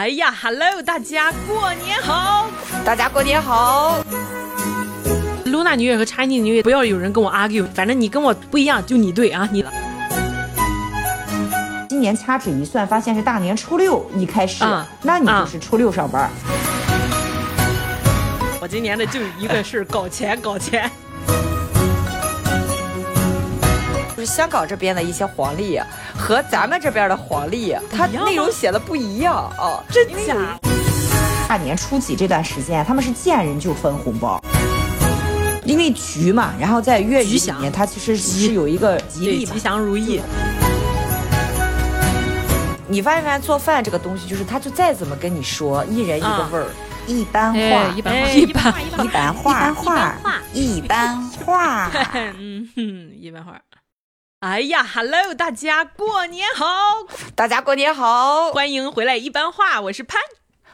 哎呀，Hello，大家过年好！大家过年好！露娜女月和 Chinese 女月，不要有人跟我 argue，反正你跟我不一样，就你对啊，你。今年掐指一算，发现是大年初六一开始，那你就是初六上班。我今年的就一个事儿，搞钱，搞钱。就是香港这边的一些黄历和咱们这边的黄历，它内容写的不一样啊，真假？大年初几这段时间，他们是见人就分红包，因为局嘛，然后在粤语里面，它其实是有一个吉利、吉祥如意。你发现没？做饭这个东西，就是他就再怎么跟你说，一人一个味儿，一般化，一般话，一般化，一般化，一般化，嗯哼，一般话。哎呀，Hello，大家过年好！大家过年好，欢迎回来。一般话，我是潘，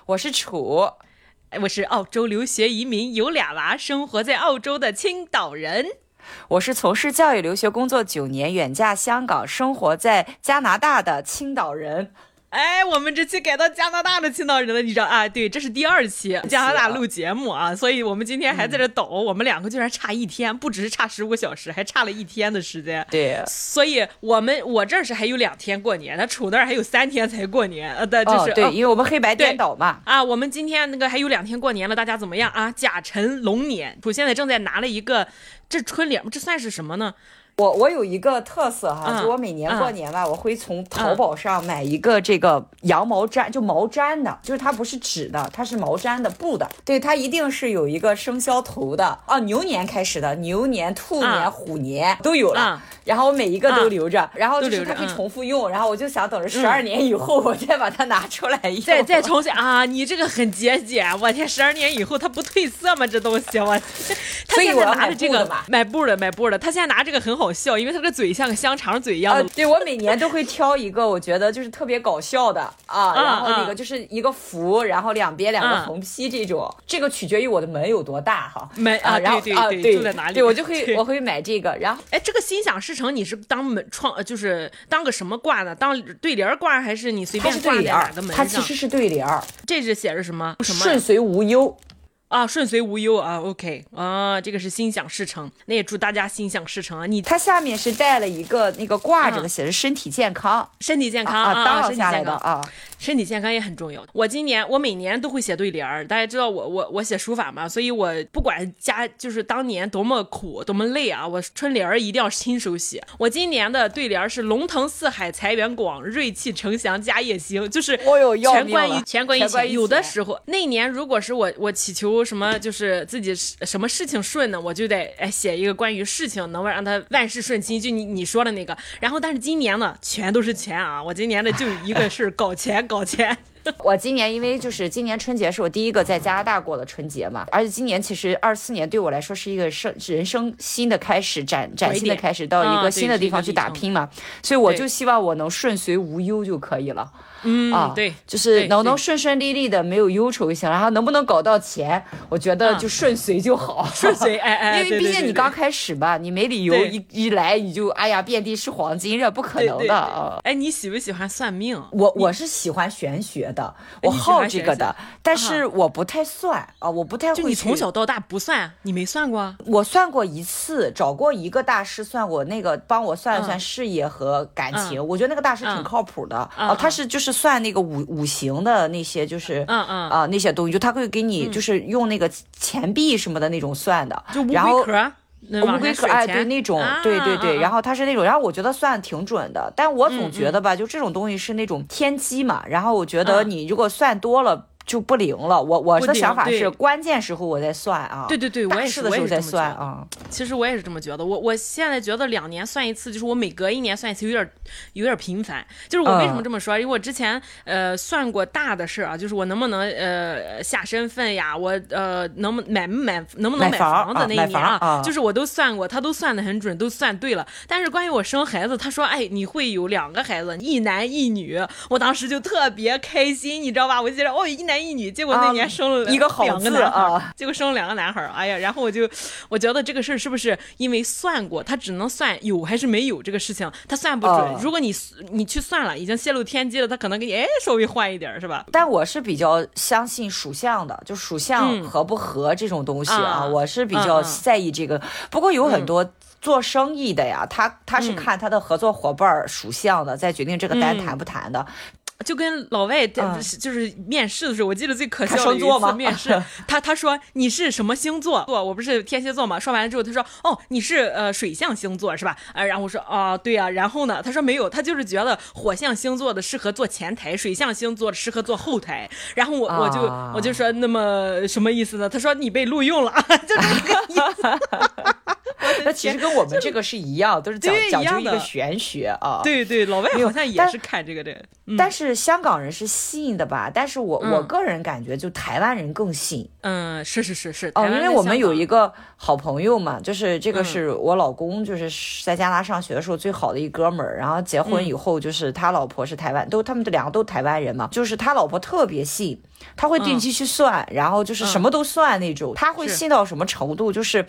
我是楚，我是澳洲留学移民，有俩娃，生活在澳洲的青岛人。我是从事教育留学工作九年，远嫁香港，生活在加拿大的青岛人。哎，我们这期改到加拿大的青岛人了，你知道啊？对，这是第二期加拿大录节目啊，所以我们今天还在这抖，我们两个居然差一天，不只是差十五个小时，还差了一天的时间。对，所以我们我这是还有两天过年，那楚那儿还有三天才过年，呃，的就是对，因为我们黑白颠倒嘛。啊，我们今天那个还有两天过年了，大家怎么样啊？甲辰龙年，楚现在正在拿了一个这春联，这算是什么呢？我我有一个特色哈，就我每年过年吧，我会从淘宝上买一个这个羊毛毡，就毛毡的，就是它不是纸的，它是毛毡的布的。对，它一定是有一个生肖头的哦，牛年开始的，牛年、兔年、虎年都有了。然后我每一个都留着，然后就是它可以重复用。然后我就想等着十二年以后，我再把它拿出来用。再再 重新啊！你这个很节俭，我天，十二年以后它不褪色吗？这东西我，他现在拿着这个买布的买布的，他现在拿这个很好。好笑，因为他的嘴像个香肠嘴一样的。对我每年都会挑一个，我觉得就是特别搞笑的啊。然后那个就是一个福，然后两边两个横批这种。这个取决于我的门有多大哈。门啊，然后啊对，住在哪里？对我就会我会买这个。然后哎，这个心想事成，你是当门窗，就是当个什么挂呢？当对联挂还是你随便挂在哪个门上？它其实是对联儿。这是写着什么什么？顺遂无忧。啊，顺遂无忧啊，OK 啊，这个是心想事成，那也祝大家心想事成啊！你它下面是带了一个那个挂着的，写着身体健康，身体健康啊，当下来的啊。身体健康也很重要。我今年我每年都会写对联儿，大家知道我我我写书法嘛，所以我不管家就是当年多么苦多么累啊，我春联儿一定要亲手写。我今年的对联儿是龙腾四海财源广，瑞气呈祥家业兴，就是全关于全关于钱。有的时候那年如果是我我祈求什么就是自己什么事情顺呢，我就得哎写一个关于事情能够让他万事顺心，就你你说的那个。然后但是今年呢全都是钱啊，我今年的就一个事儿搞钱。搞钱！我今年因为就是今年春节是我第一个在加拿大过的春节嘛，而且今年其实二四年对我来说是一个生人生新的开始，崭崭新的开始，到一个新的地方去打拼嘛，所以我就希望我能顺遂无忧就可以了。嗯啊，对，就是能能顺顺利利的，没有忧愁就行。然后能不能搞到钱，我觉得就顺随就好。顺 遂，哎哎，因为毕竟你刚开始吧，你没理由一一来你就哎呀遍地是黄金，这不可能的啊。哎，你喜不喜欢算命？我我是喜欢玄学的，我好这个的，但是我不太算啊，我不太会。就你从小到大不算，你没算过？我算过一次，找过一个大师算过，那个帮我算了算事业和感情，我觉得那个大师挺靠谱的啊，他是就是。算那个五五行的那些，就是嗯嗯。啊那些东西，就他会给你就是用那个钱币什么的那种算的，就乌龟壳，乌龟壳哎，对那种，对对对，然后他是那种，然后我觉得算挺准的，但我总觉得吧，就这种东西是那种天机嘛，然后我觉得你如果算多了。就不灵了，我我的想法是关键时候我在算啊，对对对，我也是的时候在算啊。其实我也是这么觉得，我我现在觉得两年算一次，就是我每隔一年算一次，有点有点频繁。就是我为什么这么说？因为我之前呃算过大的事儿啊，就是我能不能呃下身份呀，我呃能买不买能不能买房子那一年啊，就是我都算过，他都算的很准，都算对了。但是关于我生孩子，他说哎你会有两个孩子，一男一女，我当时就特别开心，你知道吧？我记得哦一男。男一女，结果那年生了一个好两个男孩，啊，结果生了两个男孩。哎呀，然后我就我觉得这个事儿是不是因为算过，他只能算有还是没有这个事情，他算不准。如果你你去算了，已经泄露天机了，他可能给你哎稍微换一点，是吧？但我是比较相信属相的，就属相合不合这种东西啊，我是比较在意这个。不过有很多。做生意的呀，他他是看他的合作伙伴属相的，再决定这个单谈不谈的。就跟老外就是面试的时候，我记得最可笑的一次面试，他他说你是什么星座？我不是天蝎座嘛。说完了之后，他说哦，你是呃水象星座是吧？啊，然后我说啊，对呀。然后呢，他说没有，他就是觉得火象星座的适合做前台，水象星座的适合做后台。然后我我就我就说那么什么意思呢？他说你被录用了，就这个意思。那其实跟我们这个是一样，都是讲讲究一个玄学啊。对对，老外好像也是看这个的。但是香港人是信的吧？但是我我个人感觉，就台湾人更信。嗯，是是是是。哦，因为我们有一个好朋友嘛，就是这个是我老公，就是在加拿大上学的时候最好的一哥们儿。然后结婚以后，就是他老婆是台湾，都他们两个都台湾人嘛。就是他老婆特别信，他会定期去算，然后就是什么都算那种。他会信到什么程度？就是。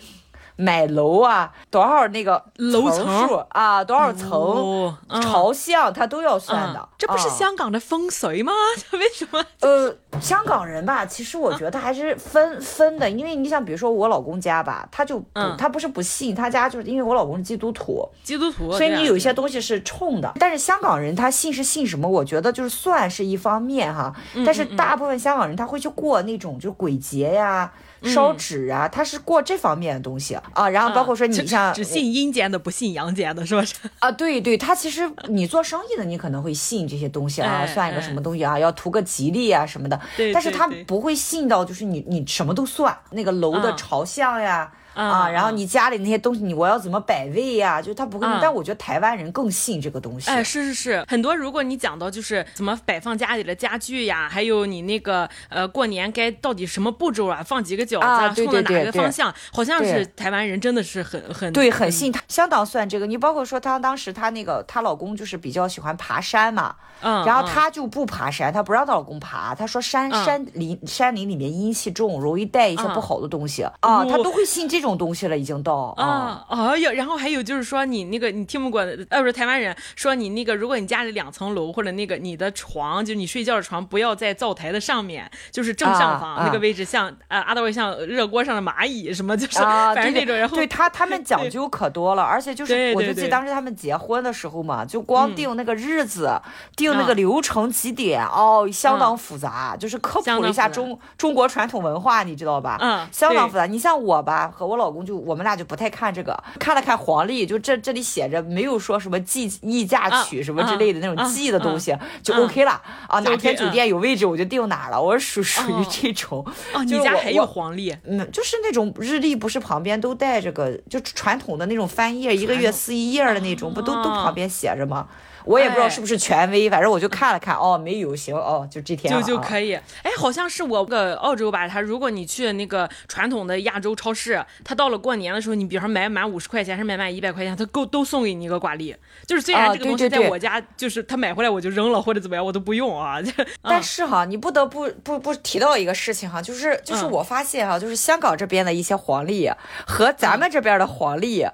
买楼啊，多少那个楼层数啊，多少层朝向，他都要算的。这不是香港的风水吗？为什么？呃，香港人吧，其实我觉得还是分分的，因为你想，比如说我老公家吧，他就他不是不信，他家就是因为我老公是基督徒，基督徒，所以你有一些东西是冲的。但是香港人他信是信什么？我觉得就是算是一方面哈，但是大部分香港人他会去过那种就鬼节呀。烧纸啊，他是过这方面的东西啊，然后包括说你像只信阴间的，不信阳间的，是不是？啊，对对，他其实你做生意的，你可能会信这些东西啊，算一个什么东西啊，要图个吉利啊什么的，但是他不会信到就是你你什么都算那个楼的朝向呀。啊，然后你家里那些东西，你我要怎么摆位呀？就他不会，但我觉得台湾人更信这个东西。哎，是是是，很多如果你讲到就是怎么摆放家里的家具呀，还有你那个呃过年该到底什么步骤啊，放几个饺子啊，冲着哪个方向，好像是台湾人真的是很很对，很信他，相当算这个。你包括说她当时她那个她老公就是比较喜欢爬山嘛，嗯，然后她就不爬山，她不让她老公爬，她说山山林山林里面阴气重，容易带一些不好的东西啊，她都会信这种。东西了，已经到啊！哎呀，然后还有就是说，你那个你听不过，呃，不是台湾人说你那个，如果你家里两层楼，或者那个你的床，就你睡觉的床，不要在灶台的上面，就是正上方那个位置，像呃阿道位像热锅上的蚂蚁什么，就是 反正那种。然后对他他们讲究可多了，而且就是我就记得当时他们结婚的时候嘛，就光定那个日子，定那个流程几点哦，相当复杂，就是科普了一下中中国传统文化，你知道吧？嗯，相当复杂。你像我吧，和我。老公就我们俩就不太看这个，看了看黄历，就这这里写着没有说什么计议价曲什么之类的那种计的东西，就 OK 了啊。哪天酒店有位置我就定哪了，我属属于这种。哦，你家还有黄历？嗯，就是那种日历，不是旁边都带这个，就传统的那种翻页，一个月撕一页的那种，不都都旁边写着吗？我也不知道是不是权威，反正我就看了看，哦，没有，行，哦，就这天就就可以。哎，好像是我个澳洲吧，他如果你去那个传统的亚洲超市，他到了过年的时候，你比如说买满五十块钱，还是买满一百块钱，他够都送给你一个挂历。就是虽然这个东西在我家，就是他买回来我就扔了或者怎么样，我都不用啊。但是哈，你不得不不不提到一个事情哈，就是就是我发现哈，就是香港这边的一些黄历和咱们这边的黄历。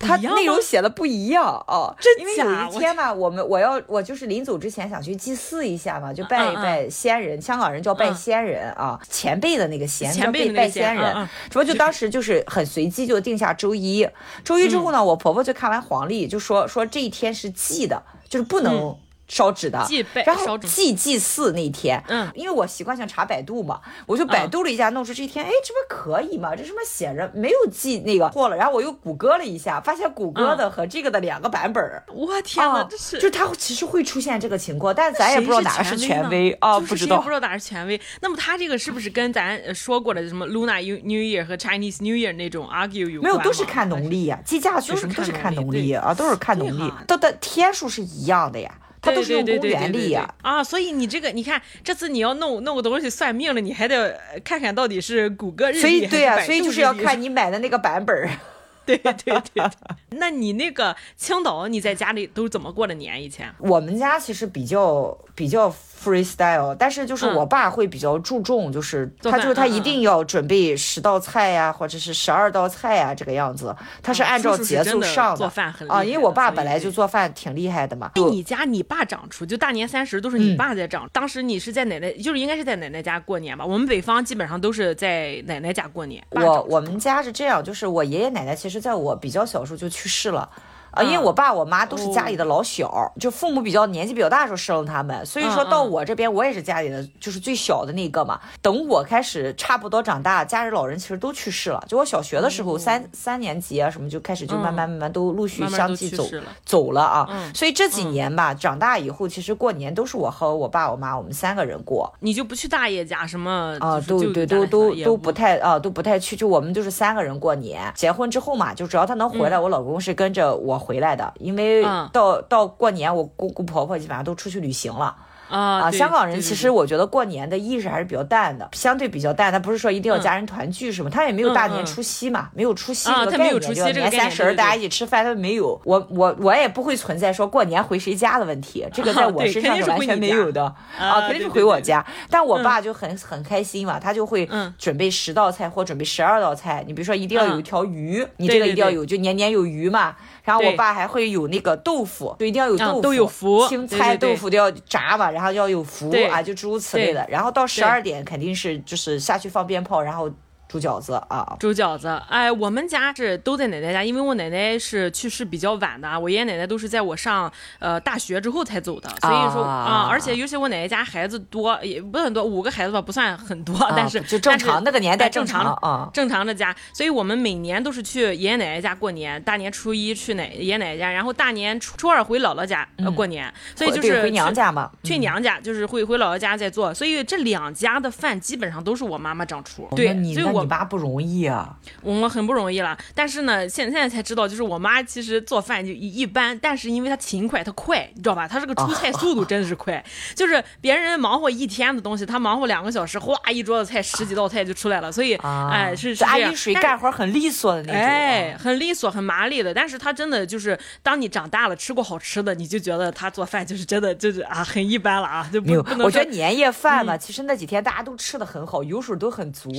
他内容写的不一样哦，因为有一天嘛，我们我要我就是临走之前想去祭祀一下嘛，就拜一拜先人，香港人叫拜先人啊，前辈的那个先前辈拜先人，主要就当时就是很随机就定下周一，周一之后呢，我婆婆就看完黄历就说说这一天是忌的，就是不能。烧纸的，然后祭祭祀那天，嗯，因为我习惯性查百度嘛，我就百度了一下，弄出这一天，哎，这不可以吗？这什么写着没有祭那个错了，然后我又谷歌了一下，发现谷歌的和这个的两个版本我天哪，这是就它其实会出现这个情况，但咱也不知道哪个是权威啊，不知道。不知道哪是权威。那么它这个是不是跟咱说过的什么 Luna New Year 和 Chinese New Year 那种 argue 有没有？都是看农历呀，计价去什么都是看农历啊，都是看农历，都的天数是一样的呀。它都是用公元历呀啊，所以你这个你看，这次你要弄弄个东西算命了，你还得看看到底是谷歌日历所以对啊，所以就是要看 你买的那个版本。对对对，那你那个青岛你在家里都怎么过的年？以前我们家其实比较比较。freestyle，但是就是我爸会比较注重，就是他就是他一定要准备十道菜呀，或者是十二道菜呀这个样子，他是按照节奏上的啊，因为我爸本来就做饭挺厉害的嘛。哎，你家你爸长厨，就大年三十都是你爸在长。当时你是在奶奶，就是应该是在奶奶家过年吧？我们北方基本上都是在奶奶家过年。我我们家是这样，就是我爷爷奶奶其实在我比较小时候就去世了。啊，因为我爸我妈都是家里的老小，就父母比较年纪比较大的时候生了他们，所以说到我这边我也是家里的就是最小的那个嘛。等我开始差不多长大，家里老人其实都去世了。就我小学的时候，三三年级啊什么就开始就慢慢慢慢都陆续相继走走了啊。所以这几年吧，长大以后其实过年都是我和我爸我妈我们三个人过。你就不去大爷家什么啊？都对都都都不太啊都不太去，就我们就是三个人过年。结婚之后嘛，就只要他能回来，我老公是跟着我。回来的，因为到到过年，我姑姑婆婆基本上都出去旅行了。啊，香港人其实我觉得过年的意识还是比较淡的，相对比较淡。他不是说一定要家人团聚什么，他也没有大年除夕嘛，没有除夕这个概念，就年三十大家一起吃饭，他没有。我我我也不会存在说过年回谁家的问题，这个在我身上是完全没有的啊，肯定是回我家。但我爸就很很开心嘛，他就会准备十道菜或准备十二道菜。你比如说一定要有一条鱼，你这个一定要有，就年年有余嘛。然后我爸还会有那个豆腐，就一定要有豆腐，都有福，青菜豆腐都要炸嘛，然后要有福啊，就诸如此类的。然后到十二点肯定是就是下去放鞭炮，然后。煮饺子啊，煮饺子。哎，我们家是都在奶奶家，因为我奶奶是去世比较晚的，我爷爷奶奶都是在我上呃大学之后才走的，所以说啊，而且尤其我奶奶家孩子多，也不是很多，五个孩子吧，不算很多，但是就正常那个年代正常啊，正常的家，所以我们每年都是去爷爷奶奶家过年，大年初一去奶爷爷奶奶家，然后大年初初二回姥姥家过年，所以就是回娘家嘛，去娘家就是回回姥姥家再做，所以这两家的饭基本上都是我妈妈掌厨，对，所以我。你妈不容易啊，我们很不容易了。但是呢，现现在才知道，就是我妈其实做饭就一一般，但是因为她勤快，她快，你知道吧？她这个出菜速度真的是快，就是别人忙活一天的东西，她忙活两个小时，哗，一桌子菜，十几道菜就出来了。所以，哎，是是这样。水干活很利索的那种，哎，很利索，很麻利的。但是她真的就是，当你长大了，吃过好吃的，你就觉得她做饭就是真的 就是啊，很一般了啊，就不不能。我觉得年夜饭嘛，其实那几天大家都吃的很好，油水都很足。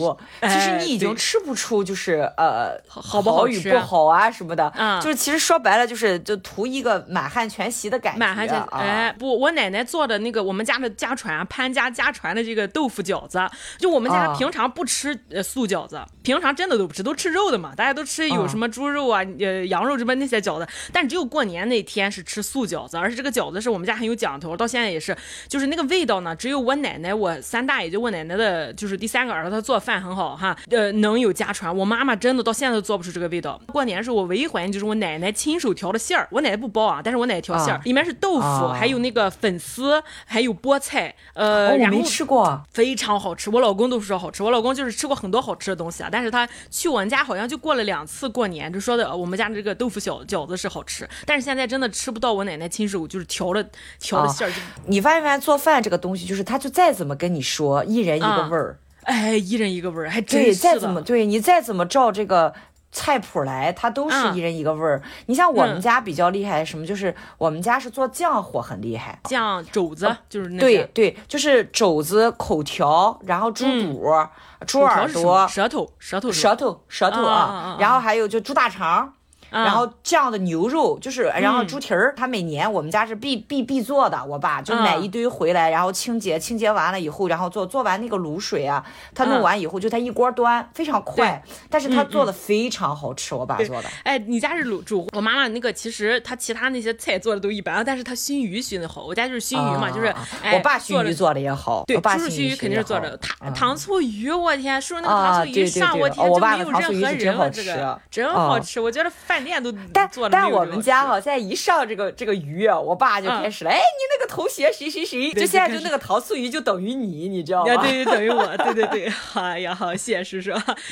其实你已经。吃不出就是呃好不好与不好啊什么的，嗯，就是其实说白了就是就图一个满汉全席的感觉。满汉全哎不，我奶奶做的那个我们家的家传潘家家传的这个豆腐饺子，就我们家平常不吃呃素饺子，平常真的都不吃，都吃肉的嘛，大家都吃有什么猪肉啊呃羊肉什么那些饺子，但只有过年那天是吃素饺子，而且这个饺子是我们家很有讲头，到现在也是，就是那个味道呢，只有我奶奶我三大爷就我奶奶的就是第三个儿子他做饭很好哈，呃能。有家传，我妈妈真的到现在都做不出这个味道。过年时候，我唯一怀念就是我奶奶亲手调的馅儿。我奶奶不包啊，但是我奶奶调馅儿，里面是豆腐，还有那个粉丝，还有菠菜。呃，我没吃过，非常好吃。我老公都说好吃，我老公就是吃过很多好吃的东西啊。但是他去我们家好像就过了两次过年，就说的我们家这个豆腐小饺子是好吃。但是现在真的吃不到我奶奶亲手就是调的调的馅儿。你发现没？做饭这个东西，就是他就再怎么跟你说，一人一个味儿。哎，一人一个味儿，还真是再怎么对你再怎么照这个菜谱来，它都是一人一个味儿。你像我们家比较厉害什么，就是我们家是做酱火很厉害，酱肘子就是那对对，就是肘子、口条，然后猪肚、猪耳朵、舌头、舌头、舌头、舌头啊，然后还有就猪大肠。然后这样的牛肉就是，然后猪蹄儿，他每年我们家是必必必做的。我爸就买一堆回来，然后清洁，清洁完了以后，然后做做完那个卤水啊，他弄完以后就他一锅端，非常快。但是他做的非常好吃，我爸做的。哎，你家是卤煮，我妈妈那个其实他其他那些菜做的都一般，但是他熏鱼熏的好。我家就是熏鱼嘛，就是。我爸熏鱼做的也好。对，叔叔熏鱼肯定是做的。糖糖醋鱼，我天，叔叔那个糖醋鱼上我天就没有任何人了，这个真好吃，我觉得饭店都。但但我们家哈，现在一上这个这个鱼，我爸就开始了。哎，你那个头衔谁谁谁？就现在就那个糖醋鱼就等于你，你知道吗？对对，等于我。对对对，哎呀，好，谢谢叔叔。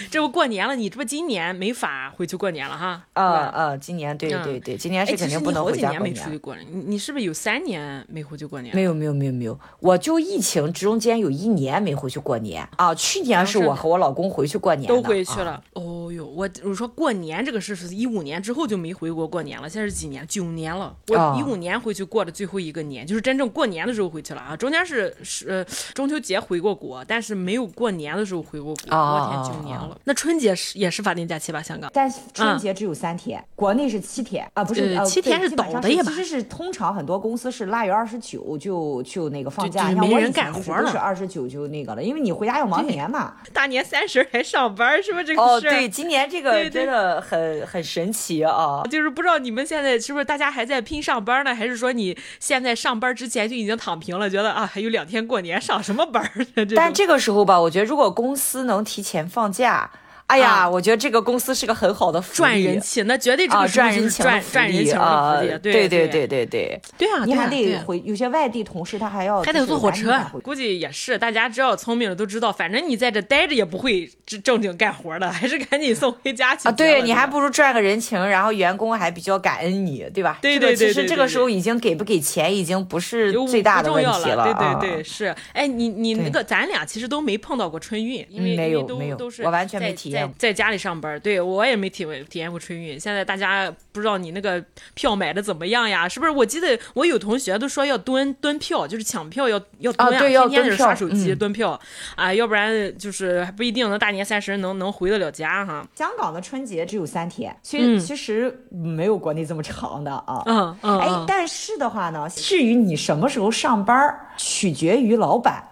这不过年了，你这不今年没法回去过年了哈？啊啊，今年对对对，今年是肯定不能回家过年。出去过你你是不是有三年没回去过年？没有没有没有没有，我就疫情中间有一年没回去过年啊。去年是我和我老公回去过年，都回去了。哦，有有，我我说过年这个事是一五年之后就没回国过年了，现在是几年？九年了。我一五年回去过的最后一个年，就是真正过年的时候回去了啊。中间是是中秋节回过国，但是没有过年的时候回过国。我天，九年了。那春节是也是法定假期吧？香港？但春节只有三天，国内是七天啊，不是七天是倒的呀吧？其实是通常很多公司是腊月二十九就就那个放假，没人干活了。是二十九就那个了，因为你回家要忙年嘛。大年三十还上班是不是这个事？哦，对，今年这个真的很很神奇啊！就是不知道你们现在是不是大家还在拼上班呢，还是说你现在上班之前就已经躺平了，觉得啊还有两天过年，上什么班呢？但这个时候吧，我觉得如果公司能提前放假。哎呀，我觉得这个公司是个很好的赚人气，那绝对这个赚人气赚赚人气啊！对对对对对对啊！你还得回有些外地同事，他还要还得坐火车，估计也是。大家只要聪明的都知道，反正你在这待着也不会正经干活的，还是赶紧送回家去啊！对你还不如赚个人情，然后员工还比较感恩你，对吧？对对对。其实这个时候已经给不给钱已经不是最大的问题了。对对对，是。哎，你你那个咱俩其实都没碰到过春运，因为没有没有，都是我完全没体验，在家里上。班对我也没体会体验过春运。现在大家不知道你那个票买的怎么样呀？是不是？我记得我有同学都说要蹲蹲票，就是抢票要要蹲呀，天天是刷手机蹲票啊，要不然就是还不一定能大年三十能能回得了家哈。香港的春节只有三天，其实其实没有国内这么长的啊。嗯嗯。哎，但是的话呢，至于你什么时候上班，取决于老板，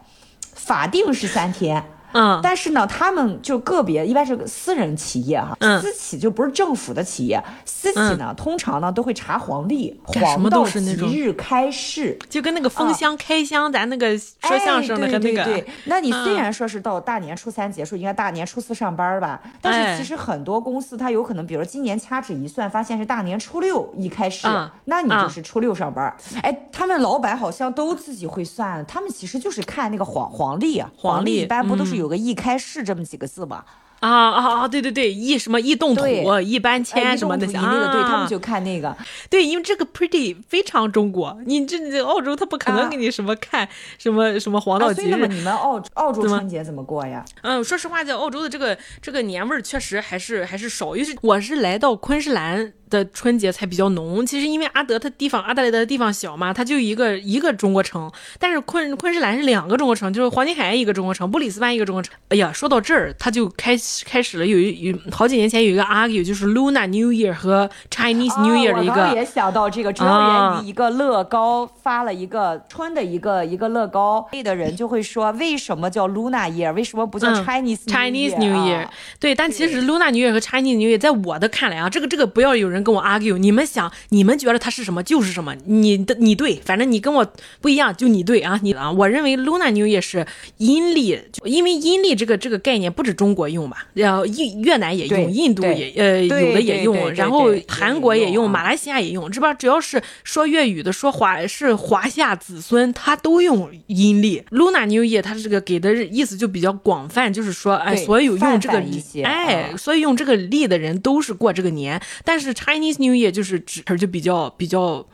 法定是三天。嗯，但是呢，他们就个别一般是私人企业哈，私企就不是政府的企业，私企呢通常呢都会查黄历，黄道吉日开市，就跟那个封箱开箱，咱那个说相声的和那个。对对。对，那你虽然说是到大年初三结束，应该大年初四上班吧，但是其实很多公司它有可能，比如今年掐指一算，发现是大年初六一开始，那你就是初六上班。哎，他们老板好像都自己会算，他们其实就是看那个黄黄历啊，黄历一般不都是。有个易开市这么几个字吧？啊啊啊！对对对，易什么易动土，一搬迁什么的，那个对他们就看那个。对，因为这个 pretty 非常中国，你这这澳洲他不可能给你什么看什么什么黄道吉日。那么你们澳澳洲春节怎么过呀？嗯，说实话，在澳洲的这个这个年味儿确实还是还是少，因为是我是来到昆士兰。的春节才比较浓。其实因为阿德他地方阿德莱德的地方小嘛，它就一个一个中国城。但是昆昆士兰是两个中国城，就是黄金海岸一个中国城，布里斯班一个中国城。哎呀，说到这儿，他就开开始了有一有好几年前有一个 argue，就是 Luna New Year 和 Chinese New Year 的一个。我刚也想到这个，主要源于一个乐高发了一个春的一个一个乐高，的人就会说为什么叫 Luna Year，为什么不叫 Chinese Chinese New Year？对，但其实 Luna New Year 和 Chinese New Year 在我的看来啊，这个这个不要有人。跟我 argue，你们想，你们觉得它是什么就是什么，你的你对，反正你跟我不一样，就你对啊，你啊，我认为 Luna New Year 是阴历，因为阴历这个这个概念不止中国用吧，然后印越南也用，印度也呃有的也用，然后韩国也用，马来西亚也用，这边只要是说粤语的，说华是华夏子孙，他都用阴历。Luna New Year 它这个给的意思就比较广泛，就是说哎，所有用这个哎，所以用这个历的人都是过这个年，但是。Chinese New Year 就是指就比较比较。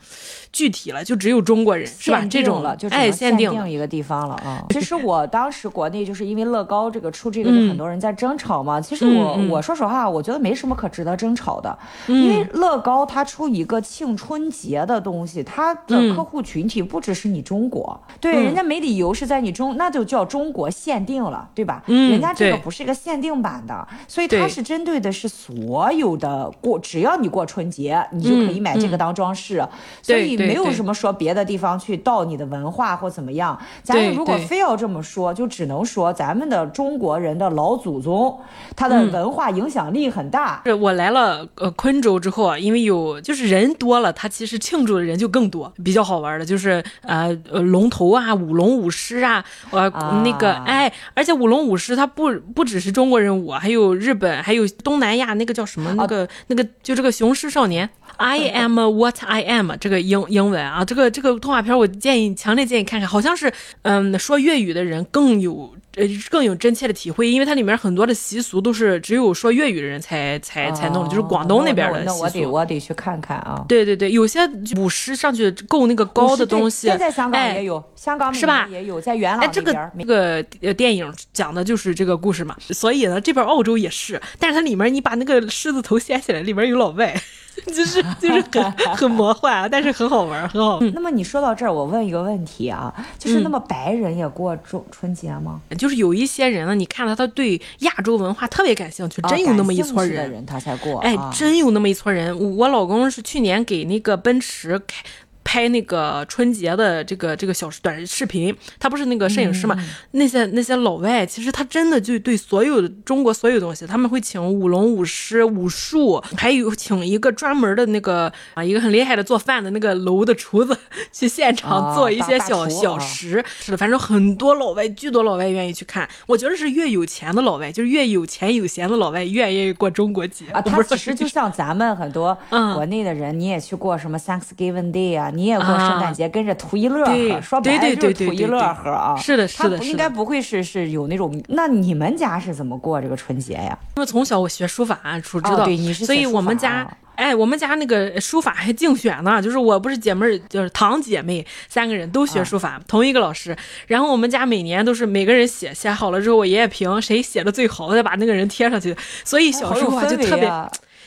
具体了，就只有中国人是吧？这种了，就哎，限定一个地方了啊。其实我当时国内就是因为乐高这个出这个，就很多人在争吵嘛。其实我我说实话，我觉得没什么可值得争吵的，因为乐高它出一个庆春节的东西，它的客户群体不只是你中国，对，人家没理由是在你中，那就叫中国限定了，对吧？嗯，人家这个不是一个限定版的，所以它是针对的是所有的过，只要你过春节，你就可以买这个当装饰，所以。没有什么说别的地方去盗你的文化或怎么样，咱们如果非要这么说，就只能说咱们的中国人的老祖宗，他的文化影响力很大。是我来了呃昆州之后啊，因为有就是人多了，他其实庆祝的人就更多。比较好玩的就是呃呃龙头啊，舞龙舞狮啊，呃那个哎，而且舞龙舞狮它不不只是中国人舞，还有日本，还有东南亚那个叫什么那个那个就这个雄狮少年。I am what I am，这个英英文啊，这个这个动画片我建议强烈建议看看，好像是嗯说粤语的人更有。呃更有真切的体会，因为它里面很多的习俗都是只有说粤语的人才才才弄的，就是广东那边的习俗。那我得我得去看看啊。对对对，有些舞狮上去够那个高的东西，现在香港也有，香港是吧？也有，在元朗这个这个呃电影讲的就是这个故事嘛。所以呢，这边澳洲也是，但是它里面你把那个狮子头掀起来，里面有老外。就是就是很很魔幻啊，但是很好玩，很好。那么你说到这儿，我问一个问题啊，就是那么白人也过中春节吗？就是有一些人呢，你看到他对亚洲文化特别感兴趣，真有那么一撮人，他才过。哎，真有那么一撮人。我老公是去年给那个奔驰开。拍那个春节的这个这个小短视频，他不是那个摄影师嘛？那些那些老外，其实他真的就对所有的中国所有东西，他们会请舞龙舞狮、武术，还有请一个专门的那个啊，一个很厉害的做饭的那个楼的厨子 去现场做一些小小食。是的，反正很多老外，巨多老外愿意去看。我觉得是越有钱的老外，就是越有钱有闲的老外，越愿意过中国节啊。他其实就像咱们很多国内的人，你也去过什么 Thanksgiving Day 啊？你也过圣诞节跟着图一乐呵，说白了就是图一乐呵啊。是的，是的，应该不会是是有那种。那你们家是怎么过这个春节呀？因为从小我学书法，初知道，对，你是所以我们家，哎，我们家那个书法还竞选呢，就是我不是姐妹，就是堂姐妹三个人都学书法，同一个老师。然后我们家每年都是每个人写写好了之后，我爷爷评谁写的最好，再把那个人贴上去。所以小时候就特别。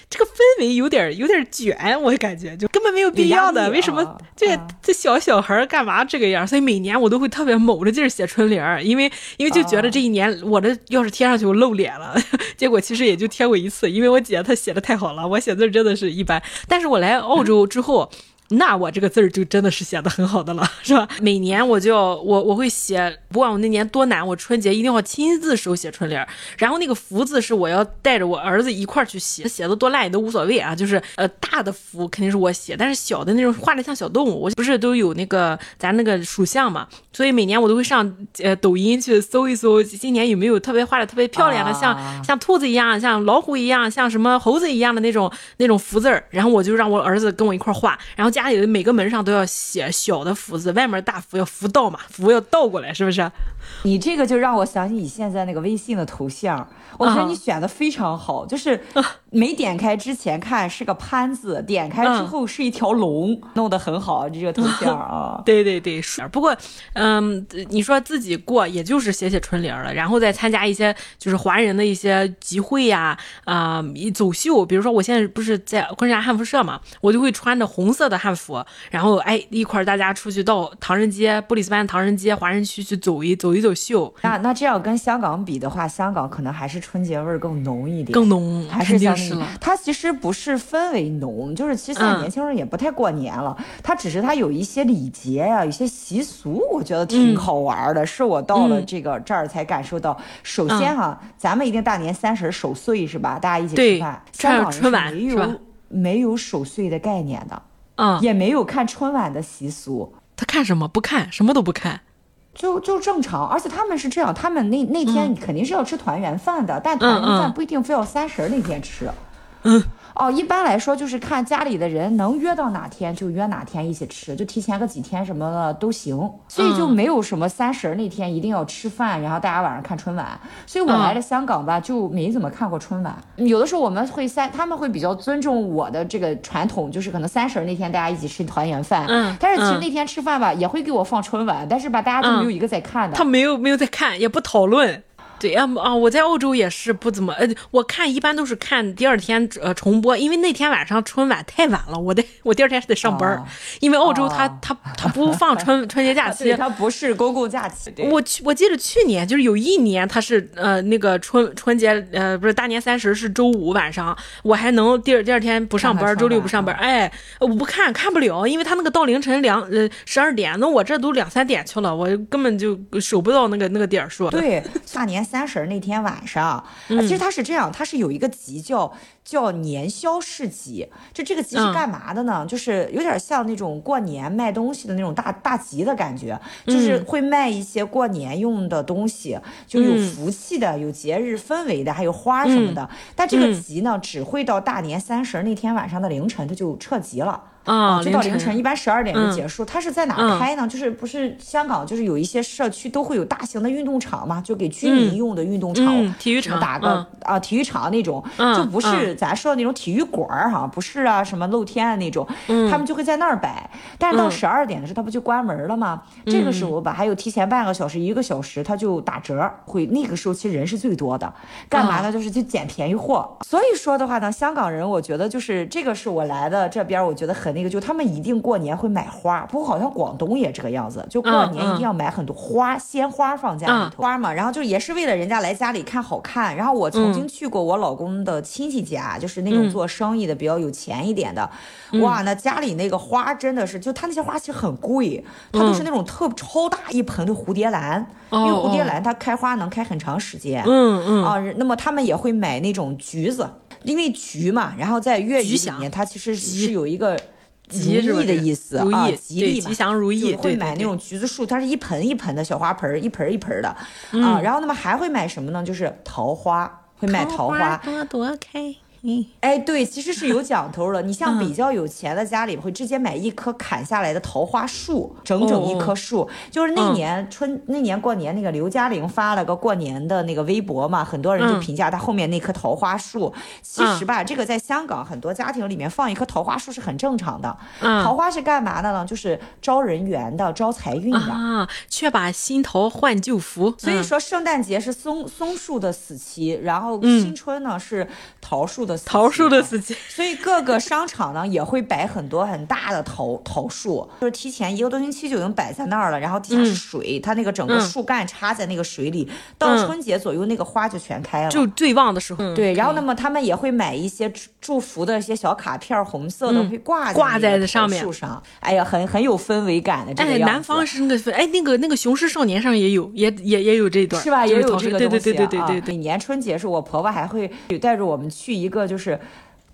这个氛围有点有点卷，我感觉就根本没有必要的。为什么这这小小孩干嘛这个样？所以每年我都会特别卯着劲儿写春联儿，因为因为就觉得这一年我的要是贴上去我露脸了。结果其实也就贴过一次，因为我姐她写的太好了，我写字真的是一般。但是我来澳洲之后。那我这个字儿就真的是写的很好的了，是吧？每年我就我我会写，不管我那年多难，我春节一定要亲自手写春联儿。然后那个福字是我要带着我儿子一块儿去写，写的多烂也都无所谓啊。就是呃大的福肯定是我写，但是小的那种画的像小动物，我不是都有那个咱那个属相嘛，所以每年我都会上呃抖音去搜一搜，今年有没有特别画的特别漂亮的，像像兔子一样，像老虎一样，像什么猴子一样的那种那种福字儿。然后我就让我儿子跟我一块儿画，然后。家里的每个门上都要写小的福字，外面大福要福倒嘛，福要倒过来，是不是？你这个就让我想起你现在那个微信的头像，我觉得你选的非常好，就是没点开之前看是个潘字，点开之后是一条龙，弄得很好，这个头像啊。对对对，是。不过，嗯，你说自己过，也就是写写春联了，然后再参加一些就是华人的一些集会呀，啊，走秀，比如说我现在不是在昆山汉服社嘛，我就会穿着红色的汉。汉服，然后哎，一块儿大家出去到唐人街、布里斯班唐人街、华人区去走一走一走秀。那那这样跟香港比的话，香港可能还是春节味儿更浓一点，更浓，还是像。它其实不是氛围浓，就是其实现在年轻人也不太过年了。它只是它有一些礼节呀，有些习俗，我觉得挺好玩的。是我到了这个这儿才感受到。首先哈，咱们一定大年三十守岁是吧？大家一起吃饭。香港春晚没有没有守岁的概念的。嗯，也没有看春晚的习俗。他看什么？不看，什么都不看，就就正常。而且他们是这样，他们那那天肯定是要吃团圆饭的，但团圆饭不一定非要三十那天吃。嗯。哦，一般来说就是看家里的人能约到哪天就约哪天一起吃，就提前个几天什么的都行，所以就没有什么三十那天一定要吃饭，然后大家晚上看春晚。所以我来了香港吧，就没怎么看过春晚。有的时候我们会三，他们会比较尊重我的这个传统，就是可能三十那天大家一起吃团圆饭。嗯，但是其实那天吃饭吧也会给我放春晚，但是吧大家就没有一个在看的。他没有没有在看，也不讨论。对呀，啊，我在澳洲也是不怎么，呃，我看一般都是看第二天呃重播，因为那天晚上春晚太晚了，我得我第二天是得上班，因为澳洲他他他不放春春节假期，它不是公共假期。我去，我记得去年就是有一年它是呃那个春春节呃不是大年三十是周五晚上，我还能第二第二天不上班，周六不上班，哎，我不看看不了，因为他那个到凌晨两呃十二点，那我这都两三点去了，我根本就守不到那个那个点数。对，大年。三十那天晚上，其实它是这样，它是有一个集叫叫年宵市集，就这个集是干嘛的呢？就是有点像那种过年卖东西的那种大大集的感觉，就是会卖一些过年用的东西，就有福气的，有节日氛围的，还有花什么的。但这个集呢，只会到大年三十那天晚上的凌晨，它就撤集了。啊，就到凌晨，一般十二点就嗯结束。它是在哪开呢？就是不是香港，就是有一些社区都会有大型的运动场嘛，就给居民用的运动场，嗯体育场打个、嗯啊体育场那种，嗯就不是咱说的那种体育馆儿哈，不是啊，什么露天的那种，他们就会在那儿摆。但是到嗯十二点的时候，它不就关门了吗？这个时候吧，还有提前半个小时、一个小时，它就打折，会那个时候其实人是最多的。干嘛呢？就是去捡便宜货。所以说的话呢，香港人我觉得就是这个是我来的这边，我觉得很那个，就他们一定过年会买花。不过好像广东也这个样子，就过年一定要买很多花，鲜花放家里头。花嘛，然后就也是为了人家来家里看好看。然后我曾经去过我老公的亲戚家，就是那种做生意的比较有钱一点的，哇，那家里那个花真的是，就他那些花其实很贵，它都是那种特超大一盆的蝴蝶兰，因为蝴蝶兰它开花能开很长时间。嗯嗯。啊，那么他们也会买那种橘子，因为橘嘛，然后在粤语里面，它其实是有一个吉是吧如意的意思啊，吉利，吉祥如意会买那种橘子树，它是一盆一盆的小花盆，一盆一盆的嗯啊。然后那么还会买什么呢？就是桃花，会买桃花。朵朵开。嗯哎，对，其实是有讲头的。你像比较有钱的家里，会直接买一棵砍下来的桃花树，整整一棵树。就是那嗯年春那年过年，那个刘嘉玲发了个过年的那个微博嘛，很多人就嗯评价她后面那棵桃花树。其实吧，这个在香港很多家庭里面放一棵桃花树是很正常的。嗯桃花是干嘛的呢？就是招人缘的，招财运的。啊，却把新桃换旧符。嗯所以说，圣诞节是松松树的死期，然后嗯新春呢是桃树的桃树的四季。所以各个商场呢也会摆很多很大的桃桃树，就是提前一个多星期就已经摆在那儿了，然后底下是水，它那个整个嗯树干插在那个水里，到嗯春节左右那个花就全开了。就最旺的时候。对，然后那么他们也会买一些祝祝福的一些小卡片，红色的会挂挂在上面树上。哎呀，很很有氛围感的这个哎，样子。南方是那个哎，那个那个《雄狮少年》上也有，也也也有这段，是吧？也有这个东西、啊。对对对对对对。每年春节时候，我婆婆还会带着我们去一个就是。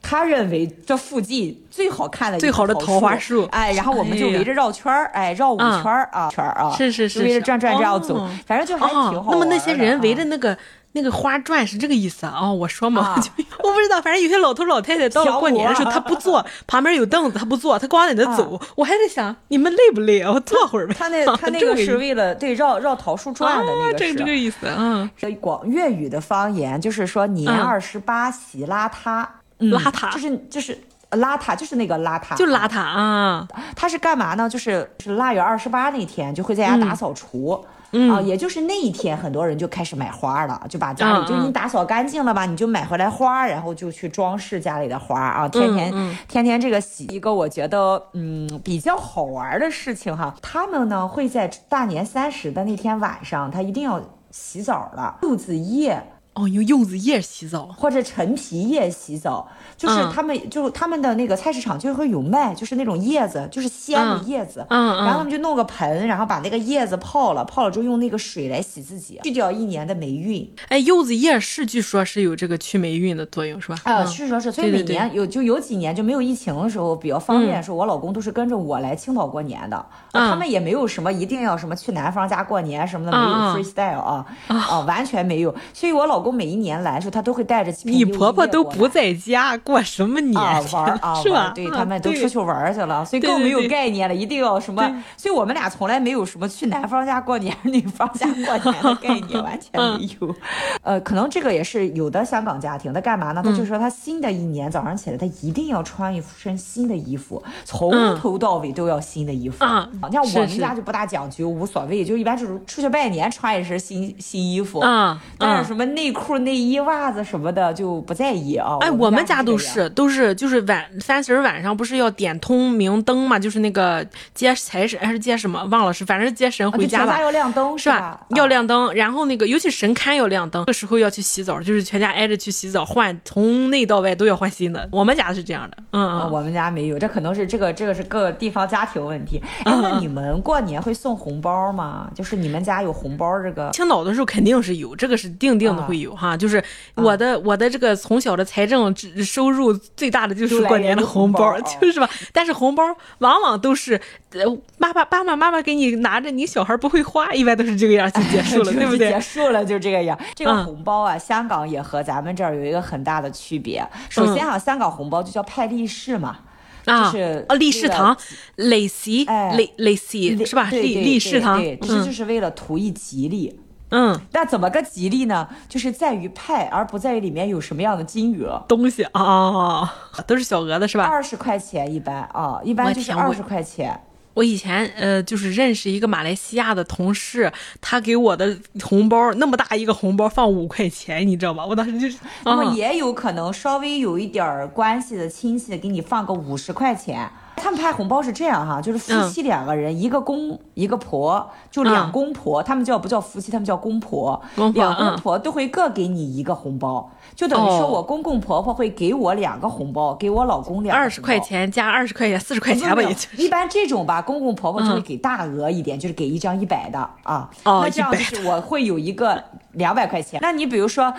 他认为这附近最好看的最好的桃花树，哎，然后我们就围着绕圈儿，哎，绕五圈儿啊，圈儿啊，是是是围着转转这样走哦，反正就还挺好。那么那些人围着那个那个花转是这个意思啊？哦，我说嘛，我不知道，反正有些老头老太太到了过年的时候，他不坐，旁边有凳子，他不坐，他光在那走。我还在想，你们累不累啊？我坐会儿呗。他 那他那个是为了对绕绕桃树转的那啊个是。这这个意思啊，这广粤语的方言就是说年嗯二十八洗邋遢，嗯邋遢就是就是邋遢，就是那个邋遢，就邋遢啊。他是干嘛呢？就是是腊月二十八那天就会在家打扫除。嗯啊，也就是那一天，很多人就开始买花了，就把家里、嗯就是你打扫干净了吧，你就买回来花，然后就去装饰家里的花啊，天天、嗯。天天这个洗。一个我觉得嗯比较好玩的事情哈，他们呢会在大年三十的那天晚上，他一定要洗澡了，肚子叶哦，用柚子叶洗澡。或者陈皮叶洗澡，就是嗯。他们、就他们的那个菜市场就会有卖，就是那种叶子，就是鲜的嗯。叶子，嗯嗯。然后他们就弄个盆，然后把那个叶子泡了，泡了之后用那个水来洗自己，去掉一年的霉运。哎，柚子叶是据说是有这个去霉运的作用，是吧？啊，嗯。是说是，所以每年有就有几年就没有疫情的时候比较方便的时候，我老公都是跟着我来青岛过年的，他们也没有什么一定要什么去男方家过年什么的，没有 freestyle 啊。啊，完全没有。所以我老公每一年来的时候，他都会带着你婆婆都不在家，过什么年啊玩啊 是吧？玩对啊他们都出去玩去了，所以更没有概念了，一定要什么？所以我们俩从来没有什么去男方家过年、女方家过年的概念，完全没有。呃，可能这个也是有的香港家庭，他干嘛呢？他就说他新的一年早上起来，他一定要穿一身新的衣服，从嗯头到尾都要新的衣服。啊像我们家就不大讲究，无所谓，就一般就是出去拜年穿一身新新衣服。但是什么内裤、内衣、袜子什么的就不在意啊。哎，我们家家都是都是就是晚三十儿晚上不是要点通明灯嘛，就是那个接财神还是接什么忘了是，反正接神啊回家吧就全家。要亮灯是吧吧？？要啊亮灯，然后那个尤其神龛要亮灯，这时候要去洗澡，就是全家挨着去洗澡，换从内到外都要换新的。我们家是这样的，嗯啊，嗯。我们家没有，这可能是这个这个是各个地方家庭问题。哎，嗯那你们过年会送红包吗？就是你们家有红包这个？青岛的时候肯定是有，这个是定定的啊会有哈。就是我的、我的这个从小的财政收入最大的就是过年的红包，就是吧？但是红包往往都是呃爸爸爸爸妈妈给你拿着，你小孩不会花，一般都是这个样就结束了，对不对结？束了就这个样。这个嗯红包啊，香港也和咱们这儿有一个很大的区别。首先哈、香港红包就叫派利是嘛。啊，就是哦，利仕堂，利息，利利息是吧？利利是堂，其实就是为了图一吉利。嗯，那怎么个吉利呢？就是在于派，而不在于里面有什么样的金额东西啊，都是小额的是吧？二十块钱一般啊，一般就是二十块钱。我以前呃，就是认识一个马来西亚的同事，他给我的红包那么大一个红包放五块钱，你知道吗？我当时就是，那么也有可能稍微有一点关系的亲戚给你放个五十块钱。他们派红包是这样哈，就是夫妻两个人，一个公一个婆，就两公婆，他们叫不叫夫妻？他们叫公婆，两公婆都会各给你一个红包，就等于说我公公婆婆会给我两个红包，给我老公两二十块钱加二十块钱，四十块钱吧，也就一般这种吧，公公婆婆就会给大额一点，就是给一张一百的啊，那这样就是我会有一个两百块钱，那你比如说。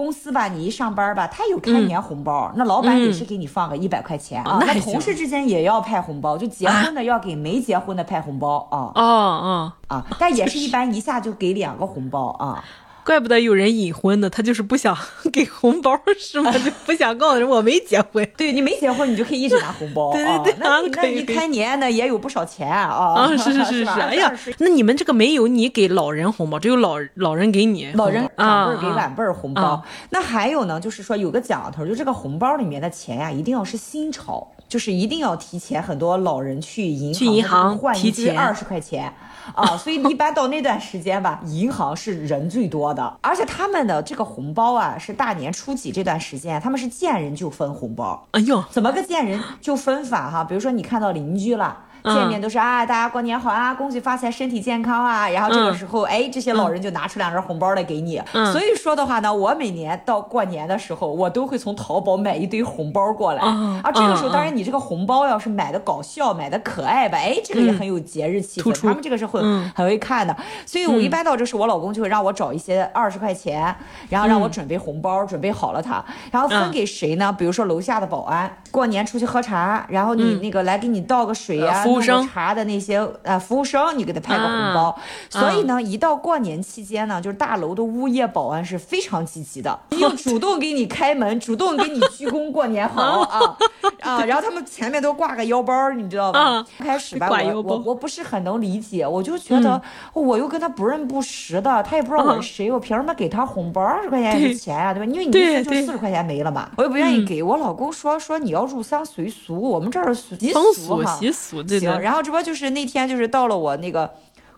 公司吧，你一上班吧，他有开年红包，那老板也是给你放个一百块钱啊。那同事之间也要派红包，就结婚的要给没结婚的派红包啊。哦哦啊，但也是一般一下就给两个红包啊。怪不得有人隐婚呢，他就是不想给红包，是吗？就不想告诉人我没结婚。对你没结婚，你就可以一直拿红包。对对对，那那一开年呢也有不少钱啊。啊，是是是是。哎呀，那你们这个没有你给老人红包，只有老老人给你。老人长辈给晚辈红包。那还有呢，就是说有个讲头，就这个红包里面的钱呀，一定要是新钞，就是一定要提前。很多老人去银行去银行换一支二十块钱。啊，所以一般到那段时间吧，银行是人最多的，而且他们的这个红包啊，是大年初几这段时间，他们是见人就分红包。哎呦，怎么个见人就分法哈？比如说你看到邻居了。见面都是啊，大家过年好啊，恭喜发财，身体健康啊。然后这个时候，哎，这些老人就拿出两张红包来给你。所以说的话呢，我每年到过年的时候，我都会从淘宝买一堆红包过来。啊，这个时候当然你这个红包要是买的搞笑，买的可爱吧，哎，这个也很有节日气氛。他们这个是会很会看的。所以我一般到这时，我老公就会让我找一些二十块钱，然后让我准备红包，准备好了它，然后分给谁呢？比如说楼下的保安，过年出去喝茶，然后你那个来给你倒个水呀。服务生。茶的那些呃服务生，你给他派个红包。所以呢，一到过年期间呢，就是大楼的物业保安是非常积极的，又主动给你开门，主动给你鞠躬过年好啊。啊！然后他们前面都挂个腰包，你知道吧？开始吧，我我我不是很能理解，我就觉得我又跟他不认不识的，他也不知道我是谁，我凭什么给他红包二十块钱也是钱呀，对吧？因为你一次就四十块钱没了嘛，我又不愿意给我老公说说你要入乡随俗，我们这儿习俗哈，习俗对行，然后。这不就是那天就是到了我那个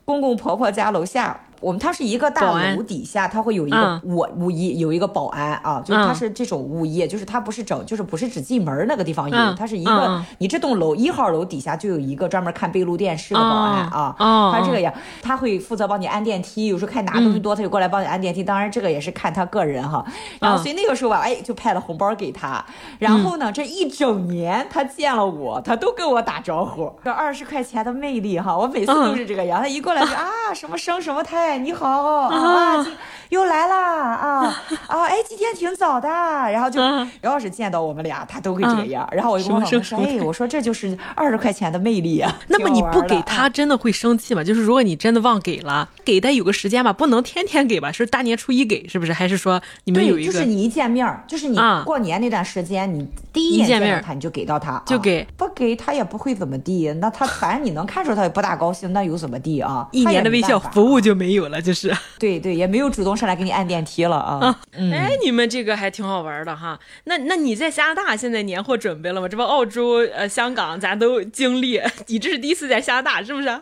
公公婆婆家楼下。我们它是一个大楼底下，它会有一个我物业有一个保安啊，就是它是这种物业，就是它不是整，就是不是只进门那个地方有，它是一个你这栋楼一号楼底下就有一个专门看闭路电视的保安啊，他这个样他会负责帮你按电梯，有时候看拿东西多，他就过来帮你按电梯。当然这个也是看他个人哈，然后所以那个时候吧，哎，就派了红包给他，然后呢，这一整年他见了我，他都跟我打招呼，这二十块钱的魅力哈，我每次都是这个样，他一过来就啊什么生什么胎。你好啊，又来啦啊 啊！哎，今天挺早的，然后就要是见到我们俩，他都会这个样。然后我就跟我老公说：“哎，我说这就是二十块钱的魅力啊。”那么你不给他，真的会生气吗？就是如果你真的忘给了，给他有个时间吧，不能天天给吧？是大年初一给，是不是？还是说你们有一个？就是你一见面，就是你过年那段时间，你第一眼见面他，你就给到他，就给不给他也不会怎么地。那他 反正你能看出他也不大高兴，那又怎么地啊？一年的微笑服务就没有了，就是。对对，也没有主动上来给你按电梯了啊！哎，你们这个还挺好玩的哈。那那你在加拿大现在年货准备了吗？这不澳洲、呃香港咱都经历，你这是第一次在加拿大是不是？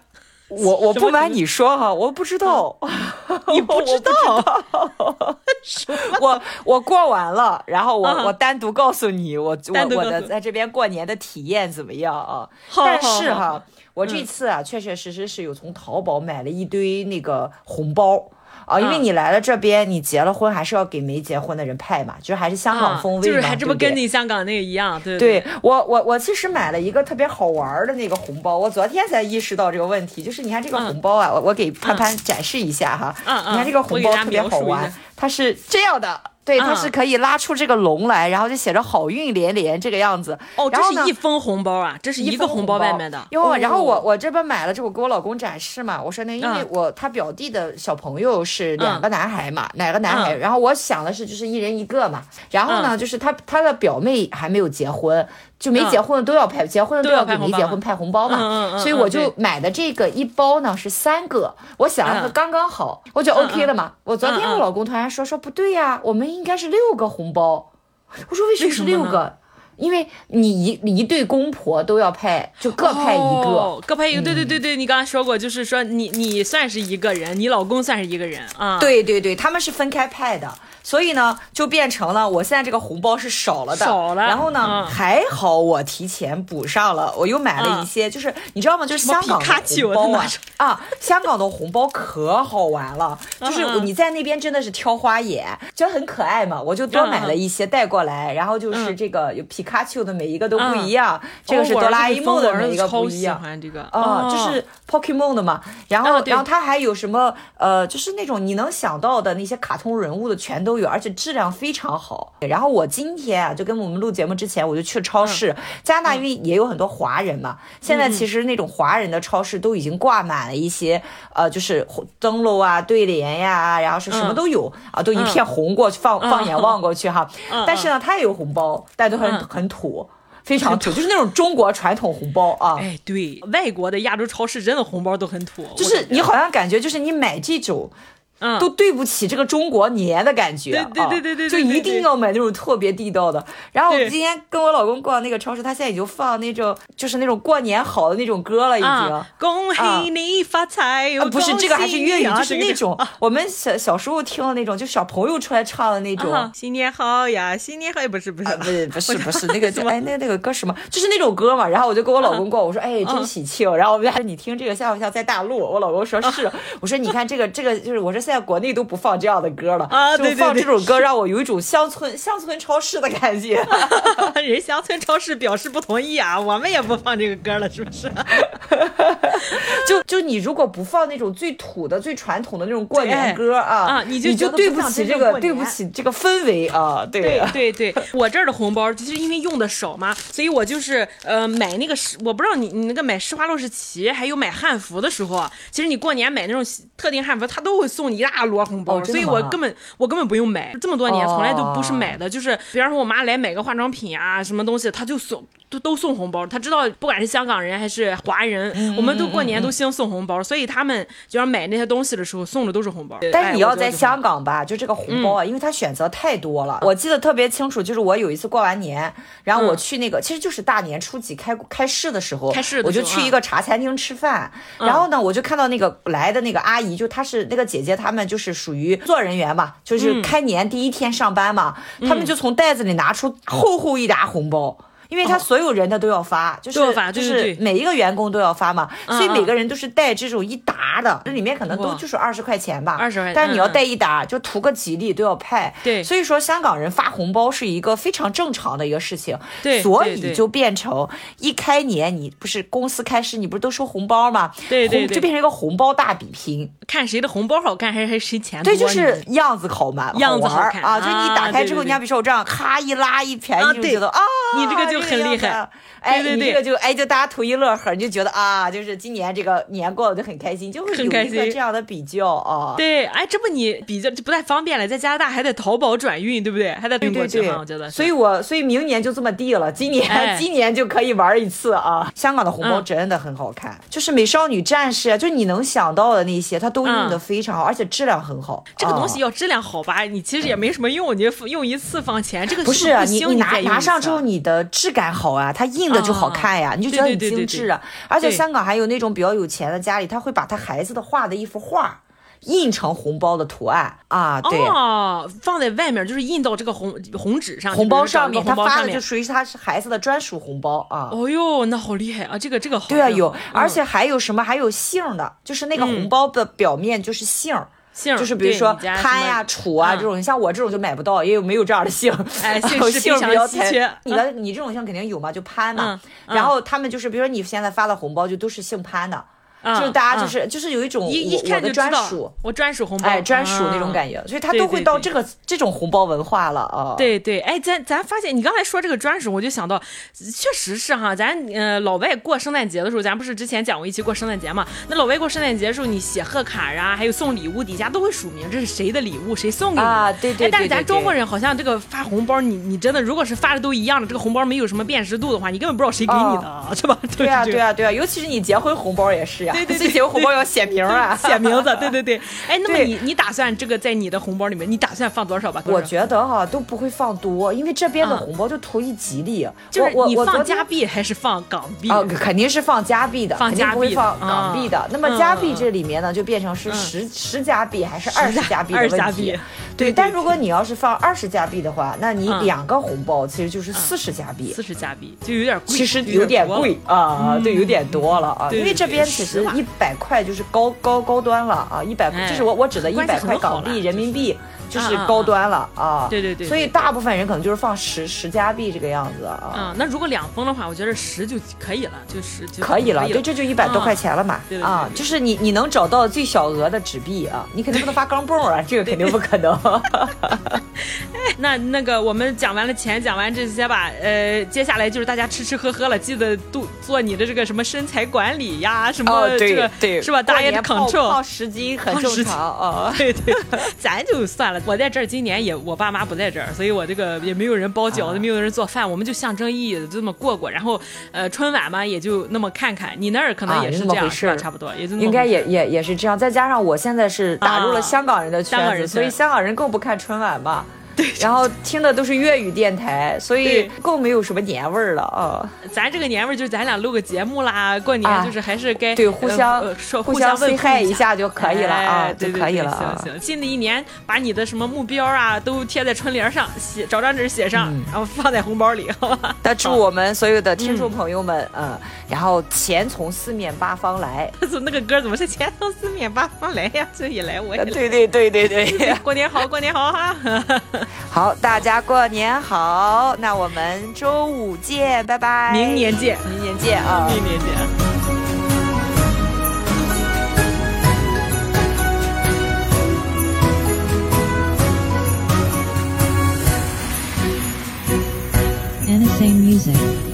我我不瞒你说哈，我不知道，你不知道，我 我过完了，然后我我单独告诉你，我我我的在这边过年的体验怎么样啊？但是哈。我这次啊，确确实实是有从淘宝买了一堆那个红包啊，因为你来了这边，你结了婚还是要给没结婚的人派嘛，就是还是香港风味嘛，就是还这不跟你香港那个一样，对对。我我我其实买了一个特别好玩的那个红包，我昨天才意识到这个问题，就是你看这个红包啊，我我给潘潘展示一下哈，你看这个红包特别好玩，它是这样的。对，它是可以拉出这个龙来，然后就写着“好运连连”这个样子。哦，这是一封红包啊，这是一个红包外面的。哟，然后我我这边买了，这我给我老公展示嘛。我说那因为我他表弟的小朋友是两个男孩嘛，哪个男孩？然后我想的是就是一人一个嘛。然后呢，就是他他的表妹还没有结婚。就没结婚的都要派，结婚的都要给没结婚派红包嘛。所以我就买的这个一包呢是三个，我想了个刚刚好，我就 OK 了嘛。我昨天我老公突然说说不对呀，我们应该是六个红包。我说为什么是六个？因为你一一对公婆都要派，就各派一个，各派一个。对对对对，你刚刚说过，就是说你你算是一个人，你老公算是一个人啊。对对对，他们是分开派的。所以呢，就变成了我现在这个红包是少了的，少了。然后呢，还好我提前补上了，我又买了一些，就是你知道吗？就是香港的红包啊啊，香港的红包可好玩了，就是你在那边真的是挑花眼，觉得很可爱嘛，我就多买了一些带过来。然后就是这个有皮卡丘的每一个都不一样，这个是哆啦 A 梦的每一个不一样。喜欢这个啊，就是 Pokemon 的嘛。然后然后它还有什么呃，就是那种你能想到的那些卡通人物的全都有。而且质量非常好。然后我今天啊，就跟我们录节目之前，我就去超市。加拿大因为也有很多华人嘛，现在其实那种华人的超市都已经挂满了一些，呃，就是灯笼啊、对联呀，然后是什么都有啊，都一片红过去，放放眼望过去哈。但是呢，它也有红包，但都很很土，非常土，就是那种中国传统红包啊。哎，对，外国的亚洲超市真的红包都很土，就是你好像感觉就是你买这种。都对不起这个中国年的感觉，对对对对对，就一定要买那种特别地道的。然后我今天跟我老公逛那个超市，他现在已经放那种就是那种过年好的那种歌了，已经。恭喜你发财！不是这个还是粤语，就是那种我们小小时候听的那种，就小朋友出来唱的那种。新年好呀，新年好也不是不是不是不是不是那个 哎那那个歌什么？就是那种歌嘛。然后我就跟我老公逛，我说哎真喜庆。然后我们说你听这个像不像在大陆？我老公说是。我说你看这个这个就是我说现在国内都不放这样的歌了啊，就放这种歌让我有一种乡村乡村超市的感觉。人乡村超市表示不同意啊，我们也不放这个歌了，是不是？就就你如果不放那种最土的、最传统的那种过年歌啊，你就就对不起这个，对不起这个氛围啊。对对对，我这儿的红包就是因为用的少嘛，所以我就是呃买那个石，我不知道你你那个买施华洛世奇，还有买汉服的时候，其实你过年买那种特定汉服，他都会送你一大摞红包，所以我根本我根本不用买，这么多年从来都不是买的，就是比方说我妈来买个化妆品啊，什么东西，她就送。都都送红包，她知道不管是香港人还是华人，我们都过年都兴送红包，所以他们就要买那些东西的时候送的都是红包。但是你要在香港吧，就这个红包啊，因为他选择太多了。我记得特别清楚，就是我有一次过完年，然后我去那个，其实就是大年初几开开市的时候，开市我就去一个茶餐厅吃饭，然后呢，我就看到那个来的那个阿姨，就她是那个姐姐，她们就是属于工作人员嘛，就是开年第一天上班嘛，他们就从袋子里拿出厚厚一沓红包。因为他所有人他都要发，就是就是每一个员工都要发嘛，所以每个人都是带这种一沓的，这里面可能都就是二十块钱吧，二十块，但是你要带一沓，就图个吉利都要派。对，所以说香港人发红包是一个非常正常的一个事情。对，所以就变成一开年你不是公司开市，你不是都收红包吗？对对，就变成一个红包大比拼，看谁的红包好看，还是谁钱多。对，就是样子好嘛，样子好看啊！就你打开之后，你比如说我这样，咔一拉一便宜，就觉得啊，你这个就很厉害。哎，你这个就哎，就大家图一乐呵，你就觉得啊，就是今年这个年过得就很开心，就会有一个这样的比较啊。对，哎，这不你比较就不太方便了，在加拿大还得淘宝转运，对不对？还得运过去嘛，我觉得。所以我所以明年就这么地了，今年今年就可以玩一次啊。香港的红包真的很好看，就是美少女战士，就你能想到的那些，它都用的非常好，而且质量很好。这个东西要质量好吧，你其实也没什么用，你用一次放钱，这个不是你你拿拿上之后你的质感好啊，它印的就好看呀。你就觉得很精致啊，而且香港还有那种比较有钱的家里，他会把他孩子的画的一幅画印成红包的图案啊，对，放在外面就是印到这个红红纸上，红包上面，他发的就属于他是孩子的专属红包啊。哦哟，那好厉害啊，这个这个好。对啊，有，而且还有什么？还有姓的，就是那个红包的表面就是姓。就是比如说潘呀、楚啊这种，像我这种就买不到，也有没有这样的姓，哎，姓姓比较稀缺。你的你这种姓肯定有嘛，就潘嘛。然后他们就是，比如说你现在发的红包就都是姓潘的就是大家就是就是有一种一一看就专属，我专属红包，哎，专属那种感觉，所以他都会到这个这种红包文化了啊。对对，哎，咱咱发现你刚才说这个专属，我就想到，确实是哈，咱呃老外过圣诞节的时候，咱不是之前讲过一期过圣诞节嘛？那老外过圣诞节的时候，你写贺卡啊，还有送礼物，底下都会署名，这是谁的礼物，谁送给你啊？对对。但是咱中国人好像这个发红包，你你真的如果是发的都一样的，这个红包没有什么辨识度的话，你根本不知道谁给你的，是吧？对啊对啊对啊，尤其是你结婚红包也是呀，对对对，结婚红包要写名啊，写名字，对对对。哎，那么你你打算这个在你的红包里面，你打算放多少吧？我觉得哈都不会放多，因为这边的红包就图一吉利。就是你放加币还是放港币？哦，肯定是放加币的，肯定不会放港币的。那么加币这里面呢，就变成是十十加币还是二十加币的问题？对，但如果你要是放二十加币的话，那你两个红包其实就是四十加币。四十加币就有点贵，其实有点贵啊，对，有点多了啊。因为这边其实一百块就是高高高端了啊，一百这是我我指的一百块港币人民币。就是高端了啊！对对对，所以大部分人可能就是放十十加币这个样子啊。啊，那如果两封的话，我觉得十就可以了，就十就可以了。对，这就一百多块钱了嘛。啊，就是你你能找到最小额的纸币啊，你肯定不能发钢镚啊，这个肯定不可能。那那个我们讲完了钱，讲完这些吧，呃，接下来就是大家吃吃喝喝了，记得度做你的这个什么身材管理呀，什么这个是吧？大爷的 control，胖十斤很正常啊。对对，咱就算了。我在这儿，今年也我爸妈不在这儿，所以我这个也没有人包饺子，没有人做饭，我们就象征意义的这么过过。然后，呃，春晚嘛，也就那么看看。你那儿可能也是这样，是差不多，也就应该也也也是这样。再加上我现在是打入了香港人的圈子，所以香港人更不看春晚嘛。然后听的都是粤语电台，所以更没有什么年味儿了啊！咱这个年味儿就是咱俩录个节目啦，过年就是还是该对互相说互相问候一下就可以了啊，就可以了。行行，新的一年把你的什么目标啊都贴在春联上，写找张纸写上，然后放在红包里，好吧？那祝我们所有的听众朋友们，嗯，然后钱从四面八方来。他说那个歌怎么是钱从四面八方来呀？这也来我也来。对对对对对，过年好，过年好哈。好，大家过年好，那我们周五见，拜拜。明年见，明年见啊，明年见。Music.